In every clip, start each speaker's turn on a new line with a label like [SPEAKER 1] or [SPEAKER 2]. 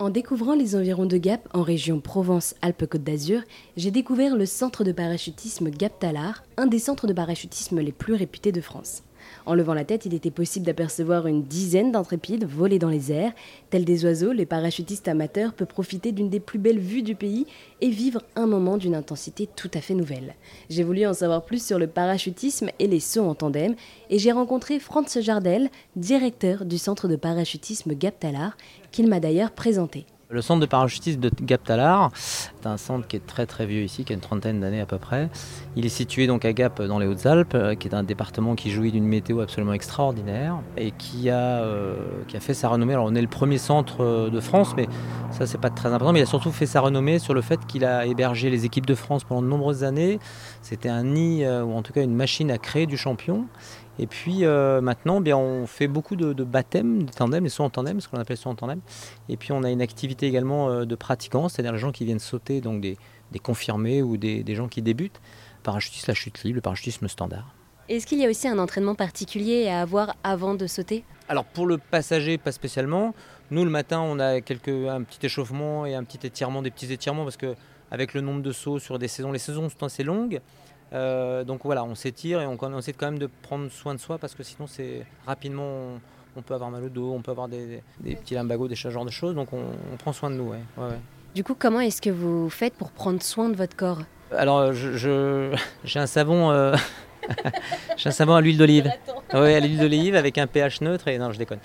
[SPEAKER 1] En découvrant les environs de Gap en région Provence-Alpes-Côte d'Azur, j'ai découvert le centre de parachutisme Gap Talard, un des centres de parachutisme les plus réputés de France. En levant la tête, il était possible d'apercevoir une dizaine d'intrépides voler dans les airs. Tels des oiseaux, les parachutistes amateurs peuvent profiter d'une des plus belles vues du pays et vivre un moment d'une intensité tout à fait nouvelle. J'ai voulu en savoir plus sur le parachutisme et les sauts en tandem et j'ai rencontré Franz Jardel, directeur du centre de parachutisme Gap Talard, qu'il m'a d'ailleurs présenté.
[SPEAKER 2] Le centre de parachutisme de Gap Talar, un centre qui est très très vieux ici, qui a une trentaine d'années à peu près. Il est situé donc à Gap dans les Hautes-Alpes, euh, qui est un département qui jouit d'une météo absolument extraordinaire et qui a, euh, qui a fait sa renommée. Alors on est le premier centre euh, de France, mais ça c'est pas très important, mais il a surtout fait sa renommée sur le fait qu'il a hébergé les équipes de France pendant de nombreuses années. C'était un nid, ou en tout cas une machine à créer du champion. Et puis maintenant, bien, on fait beaucoup de, baptêmes, de tandem, les sauts en tandem, ce qu'on appelle sauts en tandem. Et puis on a une activité également de pratiquants, c'est-à-dire les gens qui viennent sauter, donc des, confirmés ou des, gens qui débutent. Parachutisme, la chute libre, le parachutisme standard.
[SPEAKER 1] Est-ce qu'il y a aussi un entraînement particulier à avoir avant de sauter?
[SPEAKER 2] Alors pour le passager, pas spécialement. Nous, le matin, on a quelques, un petit échauffement et un petit étirement, des petits étirements, parce que avec le nombre de sauts sur des saisons, les saisons sont assez longues. Euh, donc voilà, on s'étire et on, essaie quand même de prendre soin de soi parce que sinon c'est rapidement on, peut avoir mal au dos, on peut avoir des, petits lumbagos, des genre de choses. Donc on, prend soin de nous.
[SPEAKER 1] Du coup, comment est-ce que vous faites pour prendre soin de votre corps
[SPEAKER 2] Alors j'ai un savon. Euh, j'ai un savon à l'huile d'olive. Oui, à l'huile d'olive avec un pH neutre et non, je déconne.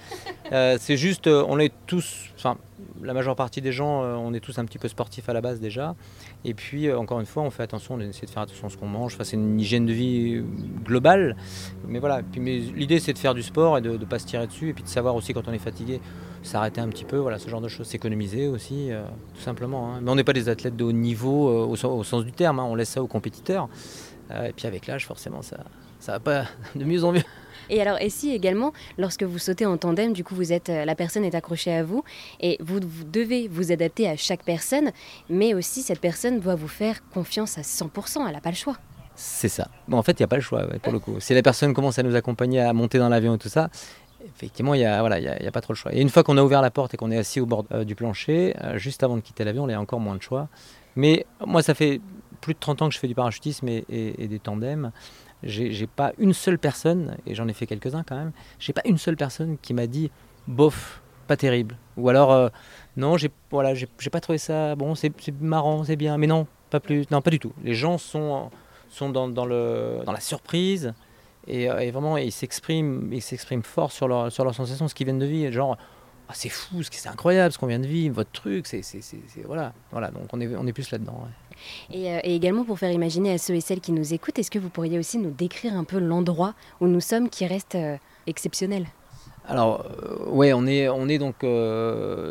[SPEAKER 2] Euh, c'est juste, on est tous, enfin, la majeure partie des gens, euh, on est tous un petit peu sportifs à la base déjà. Et puis, euh, encore une fois, on fait attention, on essaie de faire attention à ce qu'on mange. Enfin, c'est une hygiène de vie euh, globale. Mais voilà, puis, l'idée, c'est de faire du sport et de ne pas se tirer dessus. Et puis de savoir aussi, quand on est fatigué, s'arrêter un petit peu. Voilà, ce genre de choses, s'économiser aussi, tout simplement. Hein. Mais on n'est pas des athlètes de haut niveau au, sens du terme. Hein. On laisse ça aux compétiteurs. et puis, avec l'âge, forcément, ça ne va pas de mieux en mieux.
[SPEAKER 1] Et alors, et si également, lorsque vous sautez en tandem, du coup, vous êtes, euh, la personne est accrochée à vous et vous, devez vous adapter à chaque personne, mais aussi cette personne doit vous faire confiance à 100%, elle n'a pas le choix.
[SPEAKER 2] C'est ça. Bon, en fait, il n'y a pas le choix, pour le coup. Si la personne commence à nous accompagner à monter dans l'avion et tout ça, effectivement, il n'y a, voilà, y a, pas trop le choix. Et une fois qu'on a ouvert la porte et qu'on est assis au bord euh, du plancher, euh, juste avant de quitter l'avion, y a encore moins de choix. Mais moi, ça fait plus de 30 ans que je fais du parachutisme et, et des tandems j'ai pas une seule personne, et j'en ai fait quelques-uns quand même, j'ai pas une seule personne qui m'a dit bof, pas terrible. Ou alors, euh, non, j'ai voilà, pas trouvé ça, bon, c'est marrant, c'est bien, mais non, pas plus, non, pas du tout. Les gens sont, sont dans, dans le, dans la surprise, et, euh, et vraiment, ils s'expriment fort sur leur, sur leurs sensations, ce qu'ils viennent de vivre. Genre, ah, c'est fou, c'est incroyable ce qu'on vient de vivre, votre truc, c'est voilà, voilà, donc on est, on est plus là-dedans.
[SPEAKER 1] Euh, et, également pour faire imaginer à ceux et celles qui nous écoutent, est-ce que vous pourriez aussi nous décrire un peu l'endroit où nous sommes qui reste euh, exceptionnel?
[SPEAKER 2] Alors, euh, ouais, on est, on est donc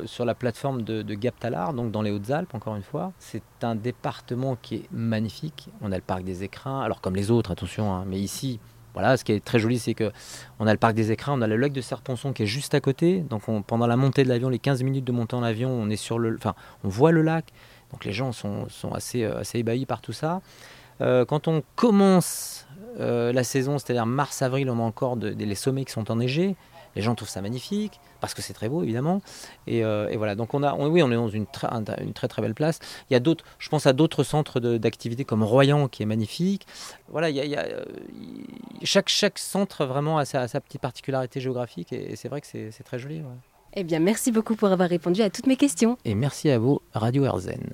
[SPEAKER 2] sur la plateforme de, de Gap Talard, donc dans les Hautes-Alpes, encore une fois. C'est un département qui est magnifique. On a le parc des écrins, alors comme les autres, attention, hein, mais ici, voilà, ce qui est très joli, c'est que on a le parc des écrins, on a le lac de Serponçon qui est juste à côté. Donc, pendant la montée de l'avion, les 15 minutes de montée en avion, on est sur le, enfin, on voit le lac. Donc les gens sont, assez, euh, assez ébahis par tout ça. Euh, quand on commence euh, la saison, c'est-à-dire mars-avril, on a encore les sommets qui sont enneigés. Les gens trouvent ça magnifique parce que c'est très beau évidemment. Et, voilà, donc on a, oui, on est dans une, une très très belle place. Il y a d'autres, je pense à d'autres centres d'activité comme Royan qui est magnifique. Voilà, il y a, chaque, chaque centre vraiment a sa, petite particularité géographique et, c'est vrai que c'est très joli.
[SPEAKER 1] Eh bien, merci beaucoup pour avoir répondu à toutes mes questions.
[SPEAKER 2] Et merci à vous, Radio Erzen.